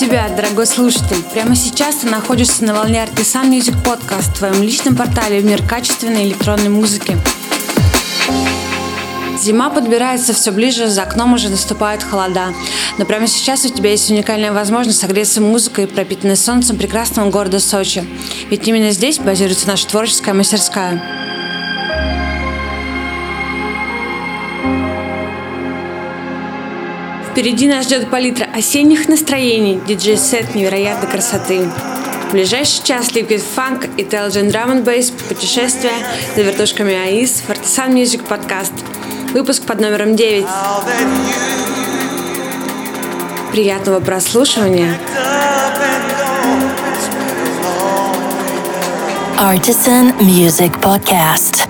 Тебя, дорогой слушатель. Прямо сейчас ты находишься на волне Artisan Music Podcast, твоем личном портале в мир качественной электронной музыки. Зима подбирается все ближе, за окном уже наступают холода. Но прямо сейчас у тебя есть уникальная возможность согреться музыкой, пропитанной солнцем прекрасного города Сочи. Ведь именно здесь базируется наша творческая мастерская. Впереди нас ждет палитра осенних настроений, диджей-сет невероятной красоты. В ближайший час Liquid Funk и Intelligent Drum and Bass путешествие за вертушками АИС Artisan Music Podcast – Выпуск под номером 9. Приятного прослушивания. Artisan Music Podcast.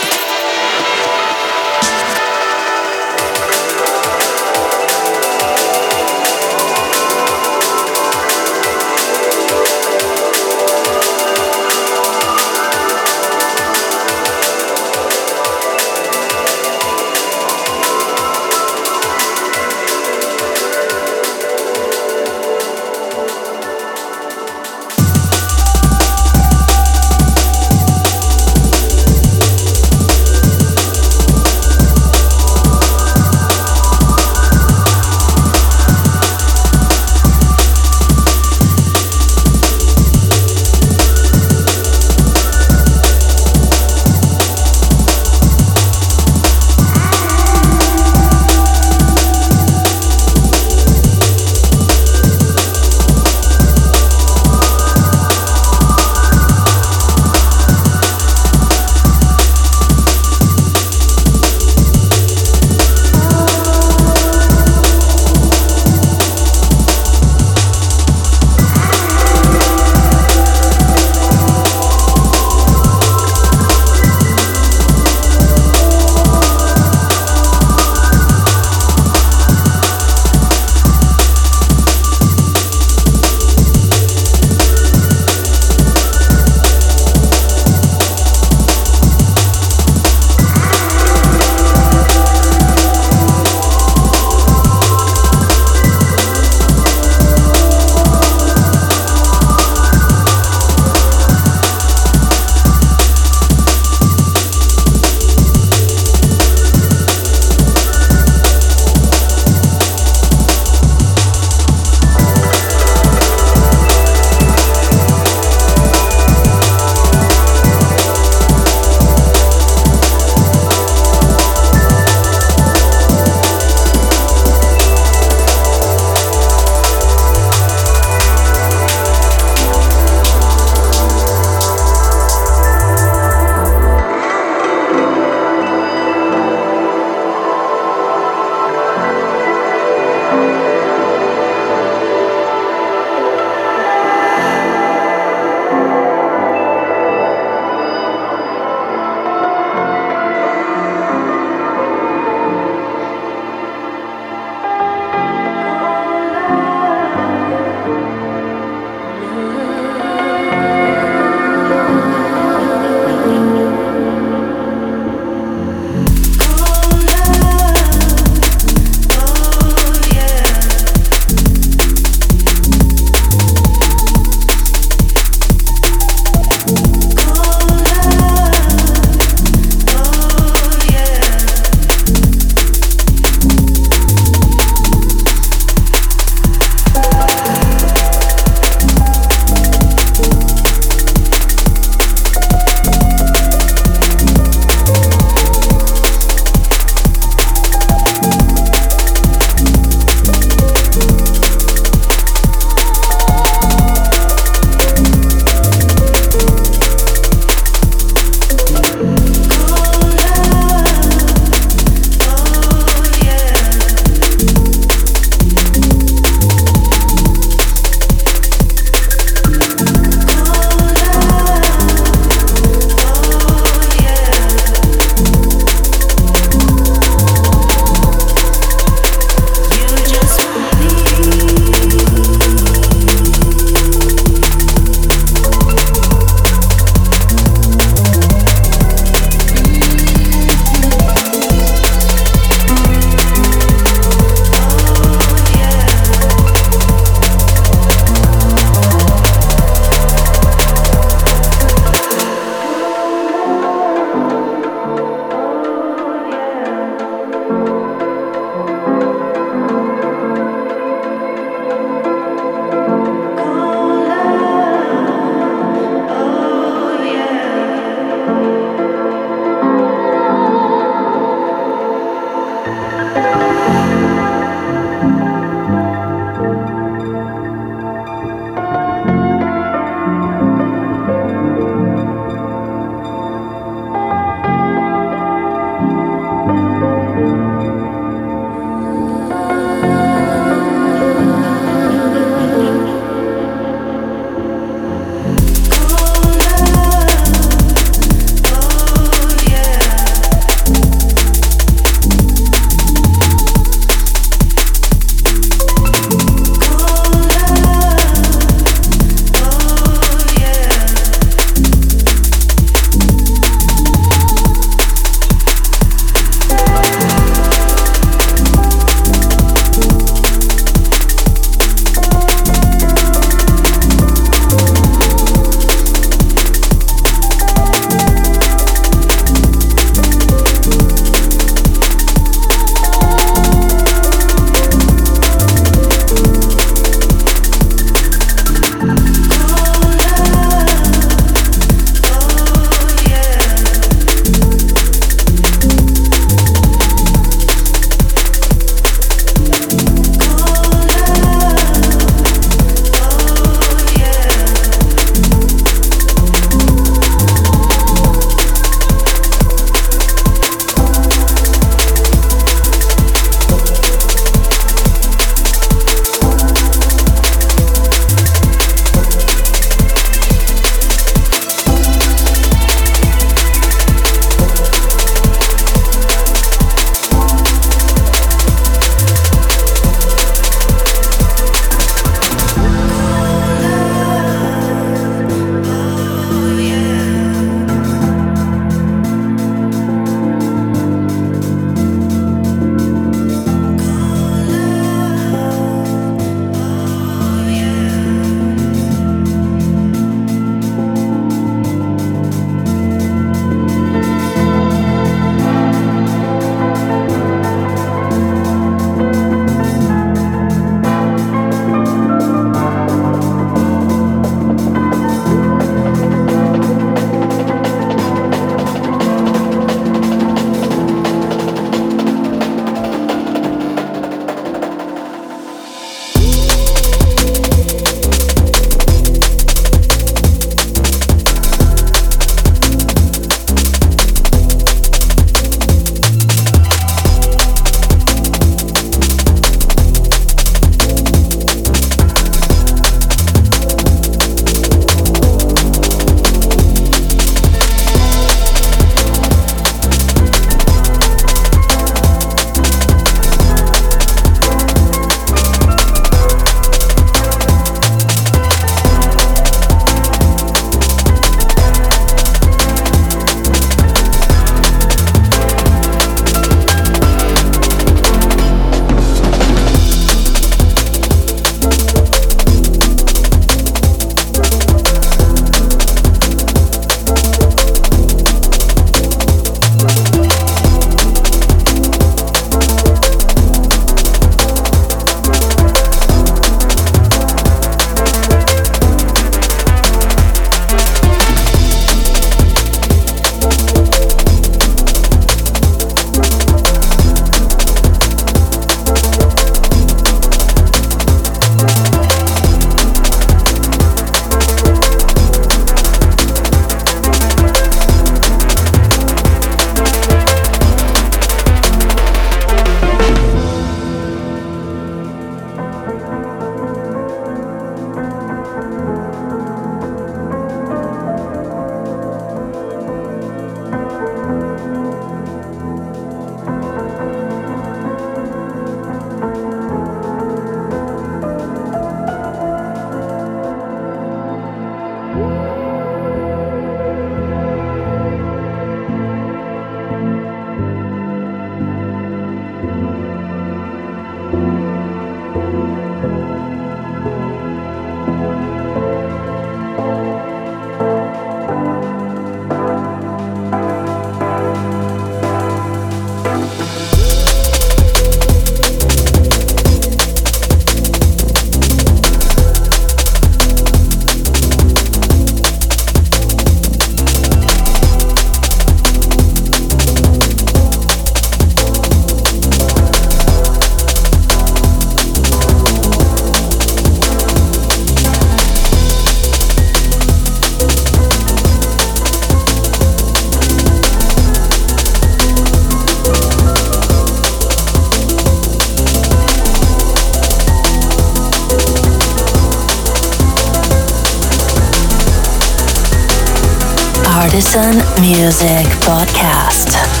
Artisan Music Podcast.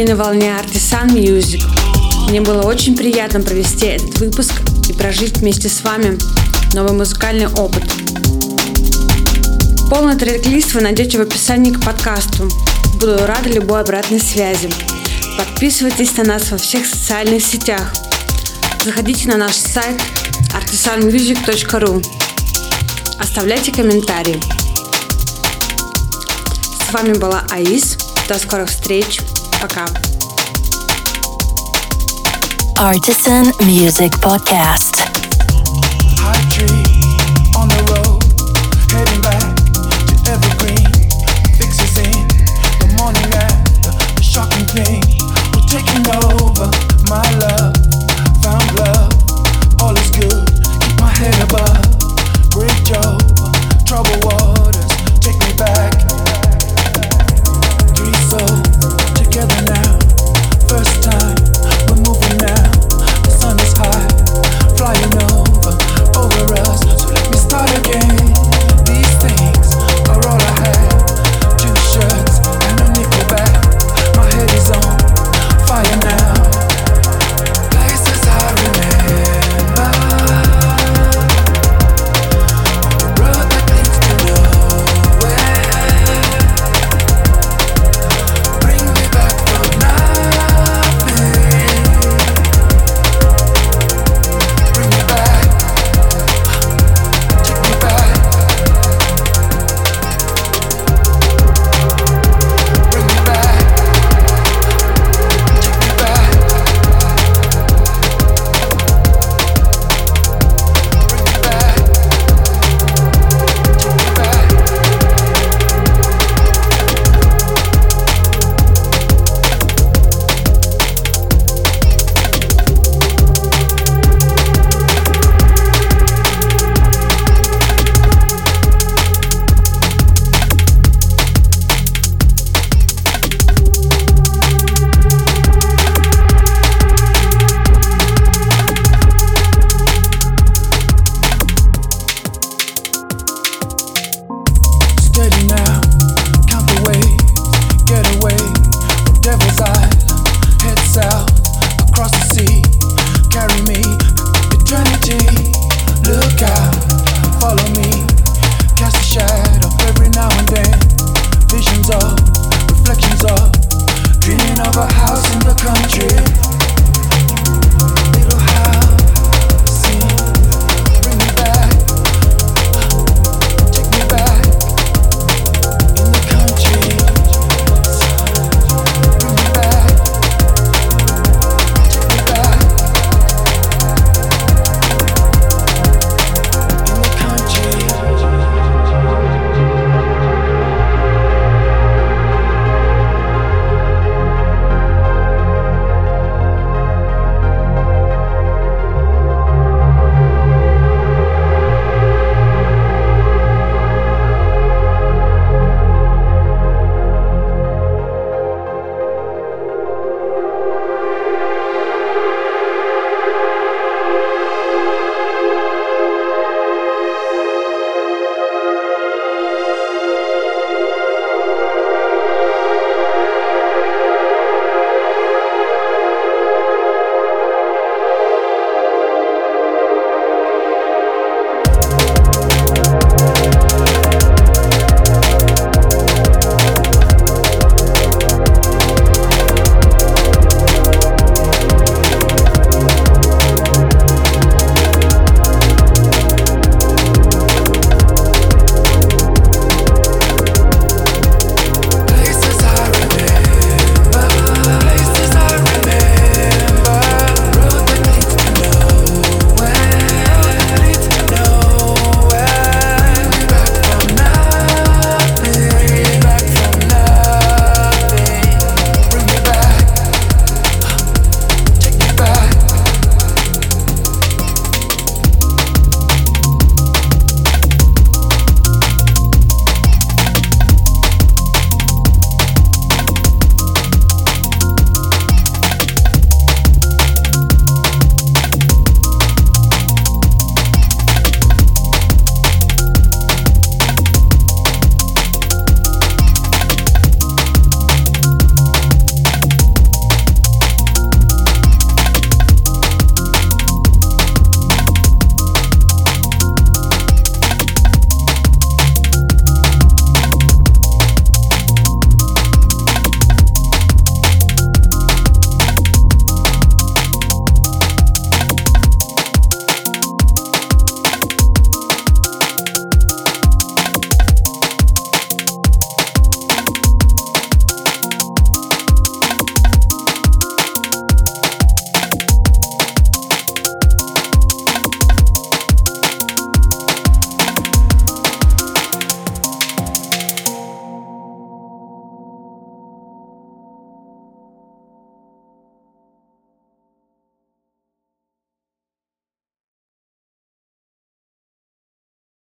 были на волне Artisan Music. Мне было очень приятно провести этот выпуск и прожить вместе с вами новый музыкальный опыт. Полный трек-лист вы найдете в описании к подкасту. Буду рада любой обратной связи. Подписывайтесь на нас во всех социальных сетях. Заходите на наш сайт artisanmusic.ru Оставляйте комментарии. С вами была Аис. До скорых встреч. пока. Artisan Music Podcast.